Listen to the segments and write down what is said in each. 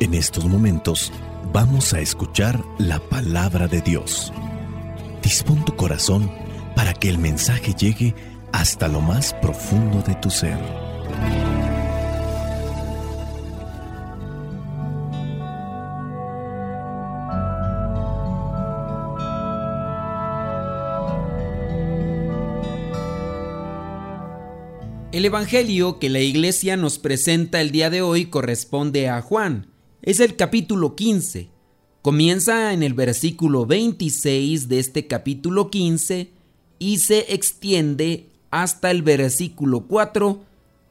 En estos momentos vamos a escuchar la palabra de Dios. Dispón tu corazón para que el mensaje llegue hasta lo más profundo de tu ser. El Evangelio que la iglesia nos presenta el día de hoy corresponde a Juan. Es el capítulo 15. Comienza en el versículo 26 de este capítulo 15 y se extiende hasta el versículo 4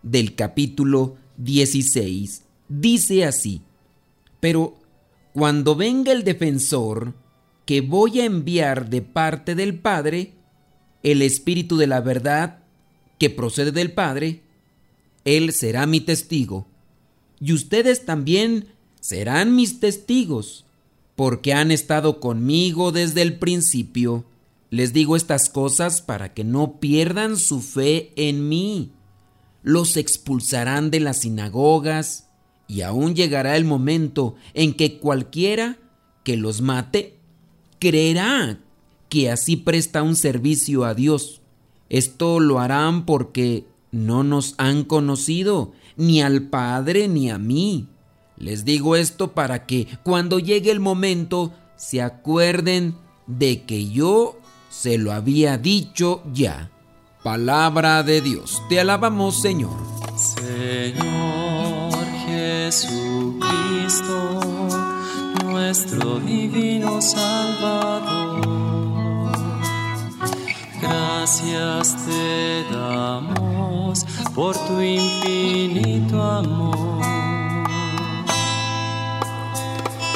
del capítulo 16. Dice así, pero cuando venga el defensor que voy a enviar de parte del Padre, el Espíritu de la verdad, que procede del Padre, Él será mi testigo. Y ustedes también serán mis testigos, porque han estado conmigo desde el principio. Les digo estas cosas para que no pierdan su fe en mí. Los expulsarán de las sinagogas, y aún llegará el momento en que cualquiera que los mate creerá que así presta un servicio a Dios. Esto lo harán porque no nos han conocido, ni al Padre ni a mí. Les digo esto para que cuando llegue el momento se acuerden de que yo se lo había dicho ya. Palabra de Dios, te alabamos Señor. Señor Jesucristo, nuestro divino Salvador Gracias te damos por tu infinito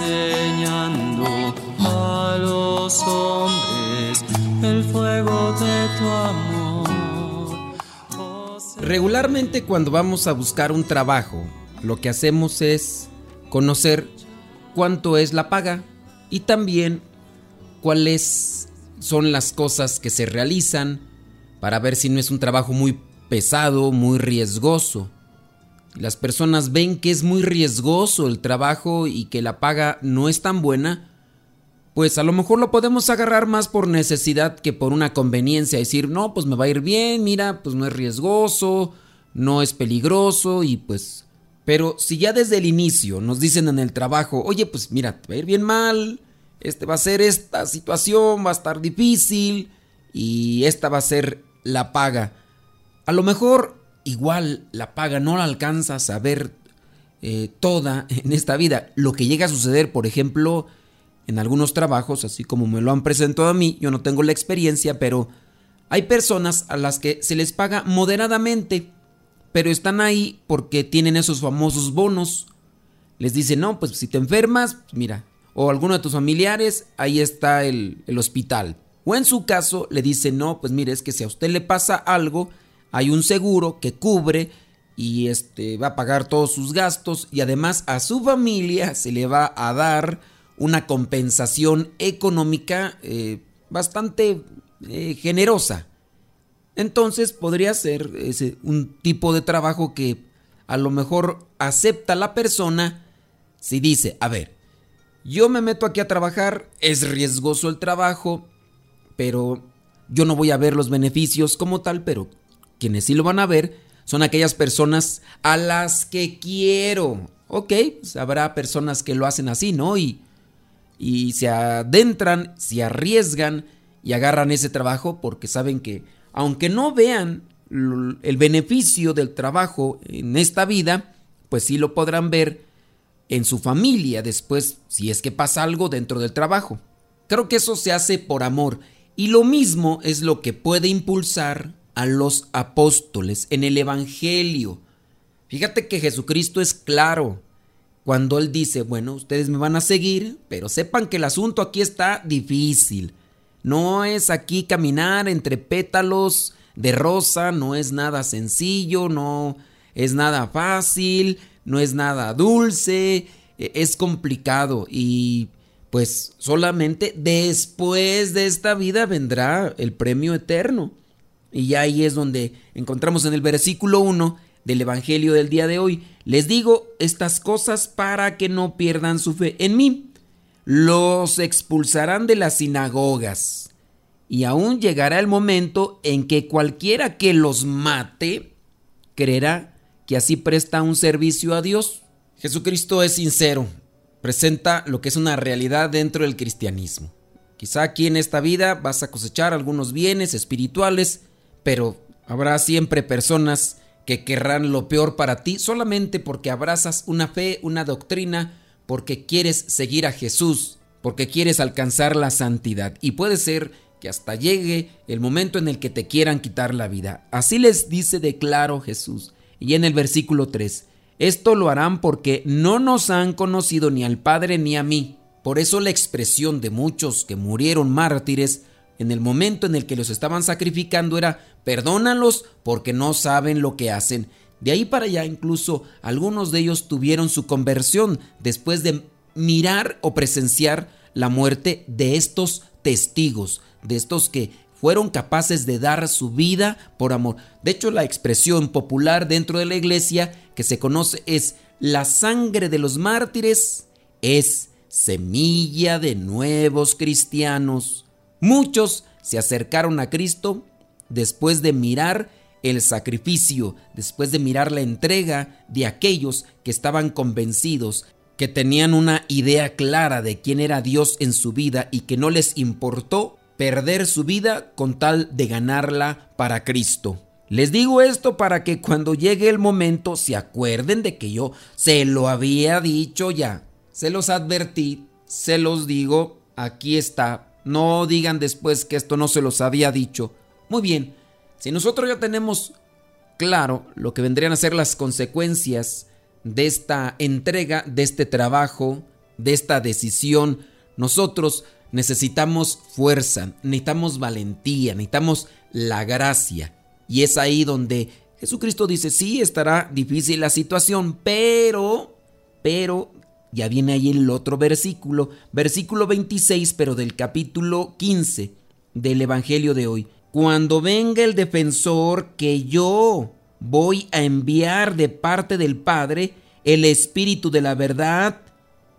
enseñando a los hombres el fuego de tu amor. Regularmente cuando vamos a buscar un trabajo, lo que hacemos es conocer cuánto es la paga y también cuál es son las cosas que se realizan para ver si no es un trabajo muy pesado, muy riesgoso. Las personas ven que es muy riesgoso el trabajo y que la paga no es tan buena, pues a lo mejor lo podemos agarrar más por necesidad que por una conveniencia, decir, no, pues me va a ir bien, mira, pues no es riesgoso, no es peligroso y pues... Pero si ya desde el inicio nos dicen en el trabajo, oye, pues mira, te va a ir bien mal, este va a ser esta situación, va a estar difícil y esta va a ser la paga. A lo mejor igual la paga no la alcanzas a ver eh, toda en esta vida. Lo que llega a suceder, por ejemplo, en algunos trabajos, así como me lo han presentado a mí, yo no tengo la experiencia, pero hay personas a las que se les paga moderadamente, pero están ahí porque tienen esos famosos bonos. Les dicen, no, pues si te enfermas, mira, o alguno de tus familiares, ahí está el, hospital. O en su caso le dice, no, pues mire, es que si a usted le pasa algo, hay un seguro que cubre y este va a pagar todos sus gastos y además a su familia se le va a dar una compensación económica eh, bastante eh, generosa. Entonces podría ser ese, un tipo de trabajo que a lo mejor acepta la persona si dice, a ver, yo me meto aquí a trabajar, es riesgoso el trabajo, pero yo no voy a ver los beneficios como tal, pero quienes sí lo van a ver son aquellas personas a las que quiero. Ok, pues habrá personas que lo hacen así, ¿no? Y, y se adentran, se arriesgan y agarran ese trabajo porque saben que, aunque no vean el beneficio del trabajo en esta vida, pues sí lo podrán ver en su familia después si es que pasa algo dentro del trabajo. Creo que eso se hace por amor y lo mismo es lo que puede impulsar a los apóstoles en el Evangelio. Fíjate que Jesucristo es claro cuando Él dice, bueno, ustedes me van a seguir, pero sepan que el asunto aquí está difícil. No es aquí caminar entre pétalos de rosa, no es nada sencillo, no es nada fácil, no es nada dulce, e, es complicado y pues solamente después de esta vida vendrá el premio eterno. Y ahí es donde encontramos en el versículo 1 del Evangelio del día de hoy. Les digo estas cosas para que no pierdan su fe en mí. Los expulsarán de las sinagogas. Y aún llegará el momento en que cualquiera que los mate creerá que así presta un servicio a Dios. Jesucristo es sincero presenta lo que es una realidad dentro del cristianismo. Quizá aquí en esta vida vas a cosechar algunos bienes espirituales, pero habrá siempre personas que querrán lo peor para ti solamente porque abrazas una fe, una doctrina, porque quieres seguir a Jesús, porque quieres alcanzar la santidad. Y puede ser que hasta llegue el momento en el que te quieran quitar la vida. Así les dice de claro Jesús. Y en el versículo 3, esto lo harán porque no nos han conocido ni al Padre ni a mí. Por eso la expresión de muchos que murieron mártires en el momento en el que los estaban sacrificando era perdónalos porque no saben lo que hacen. De ahí para allá incluso algunos de ellos tuvieron su conversión después de mirar o presenciar la muerte de estos testigos, de estos que fueron capaces de dar su vida por amor. De hecho, la expresión popular dentro de la iglesia que se conoce es la sangre de los mártires es semilla de nuevos cristianos. Muchos se acercaron a Cristo después de mirar el sacrificio, después de mirar la entrega de aquellos que estaban convencidos, que tenían una idea clara de quién era Dios en su vida y que no les importó perder su vida con tal de ganarla para Cristo. Les digo esto para que cuando llegue el momento se acuerden de que yo se lo había dicho ya. Se los advertí, se los digo, aquí está. No digan después que esto no se los había dicho. Muy bien, si nosotros ya tenemos claro lo que vendrían a ser las consecuencias de esta entrega, de este trabajo, de esta decisión, nosotros necesitamos fuerza, necesitamos valentía, necesitamos la gracia. Y es ahí donde Jesucristo dice, sí, estará difícil la situación, pero, pero, ya viene ahí el otro versículo, versículo 26, pero del capítulo 15 del Evangelio de hoy. Cuando venga el defensor que yo voy a enviar de parte del Padre, el Espíritu de la verdad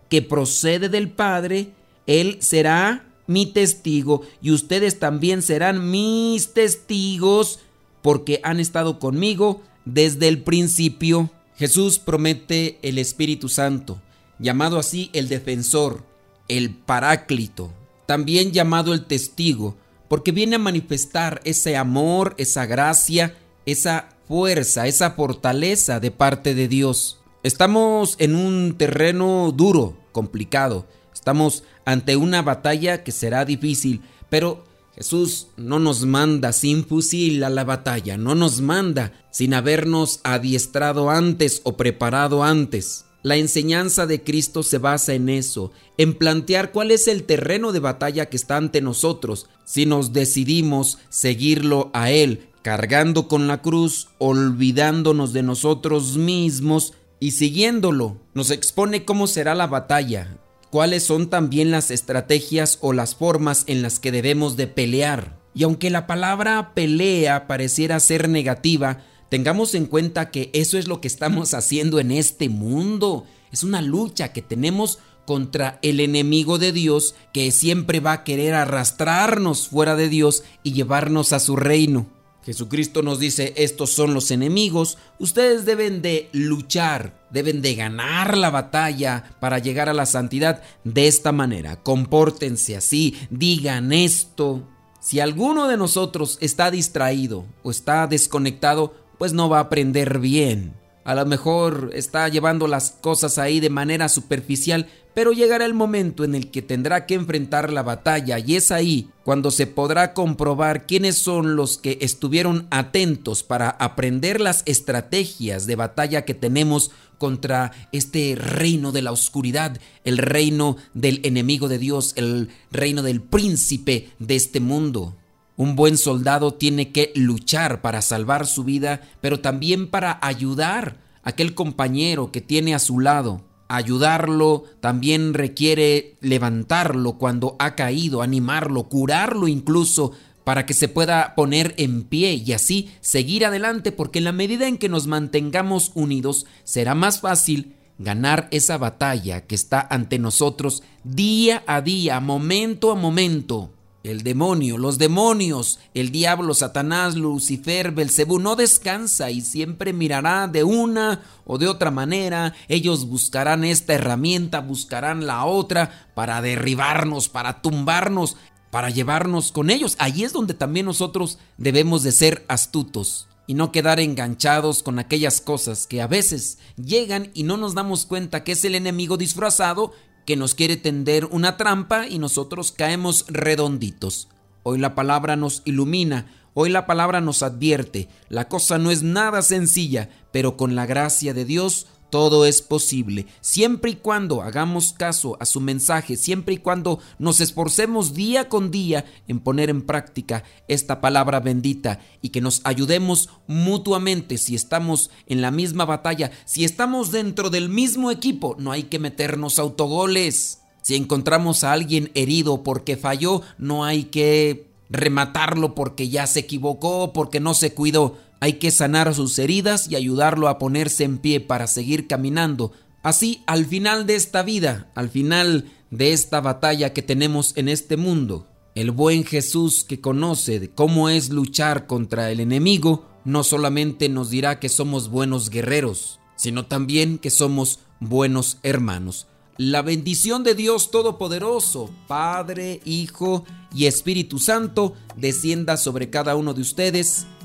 que procede del Padre, él será mi testigo y ustedes también serán mis testigos porque han estado conmigo desde el principio. Jesús promete el Espíritu Santo, llamado así el defensor, el paráclito, también llamado el testigo, porque viene a manifestar ese amor, esa gracia, esa fuerza, esa fortaleza de parte de Dios. Estamos en un terreno duro, complicado. Estamos ante una batalla que será difícil, pero Jesús no nos manda sin fusil a la batalla, no nos manda sin habernos adiestrado antes o preparado antes. La enseñanza de Cristo se basa en eso, en plantear cuál es el terreno de batalla que está ante nosotros, si nos decidimos seguirlo a Él, cargando con la cruz, olvidándonos de nosotros mismos y siguiéndolo. Nos expone cómo será la batalla, cuáles son también las estrategias o las formas en las que debemos de pelear. Y aunque la palabra pelea pareciera ser negativa, tengamos en cuenta que eso es lo que estamos haciendo en este mundo. Es una lucha que tenemos contra el enemigo de Dios que siempre va a querer arrastrarnos fuera de Dios y llevarnos a su reino. Jesucristo nos dice, estos son los enemigos, ustedes deben de luchar, deben de ganar la batalla para llegar a la santidad de esta manera. Compórtense así, digan esto. Si alguno de nosotros está distraído o está desconectado, pues no va a aprender bien. a lo mejor está llevando las cosas ahí de manera superficial, pero llegará el momento en el que tendrá que enfrentar la batalla y es ahí cuando se podrá comprobar quiénes son los que estuvieron atentos para aprender las estrategias de batalla que tenemos contra este reino de la oscuridad, el reino del enemigo de Dios, el reino del príncipe de este mundo. Un buen soldado tiene que luchar para salvar su vida, pero también para ayudar a aquel compañero que tiene a su lado. Ayudarlo también requiere levantarlo cuando ha caído, animarlo, curarlo incluso para que se pueda poner en pie y así seguir adelante, porque en la medida en que nos mantengamos unidos será más fácil ganar esa batalla que está ante nosotros día a día, momento a momento. El demonio, los demonios, el diablo, Satanás, Lucifer, Belcebú no descansa y siempre mirará de una o de otra manera. Ellos buscarán esta herramienta, buscarán la otra para derribarnos, para tumbarnos, para llevarnos con ellos. Allí es donde también nosotros debemos de ser astutos y no quedar enganchados con aquellas cosas que a veces llegan y no nos damos cuenta que es el enemigo disfrazado que nos quiere tender una trampa y nosotros caemos redonditos. Hoy la palabra nos ilumina, hoy la palabra nos advierte. La cosa no es nada sencilla, pero con la gracia de Dios todo es posible, siempre y cuando hagamos caso a su mensaje, siempre y cuando nos esforcemos día con día en poner en práctica esta palabra bendita y que nos ayudemos mutuamente si estamos en la misma batalla, si estamos dentro del mismo equipo, no hay que meternos autogoles. Si encontramos a alguien herido porque falló, no hay que rematarlo porque ya se equivocó, porque no se cuidó. Hay que sanar sus heridas y ayudarlo a ponerse en pie para seguir caminando. Así, al final de esta vida, al final de esta batalla que tenemos en este mundo, el buen Jesús que conoce de cómo es luchar contra el enemigo, no solamente nos dirá que somos buenos guerreros, sino también que somos buenos hermanos. La bendición de Dios Todopoderoso, Padre, Hijo y Espíritu Santo, descienda sobre cada uno de ustedes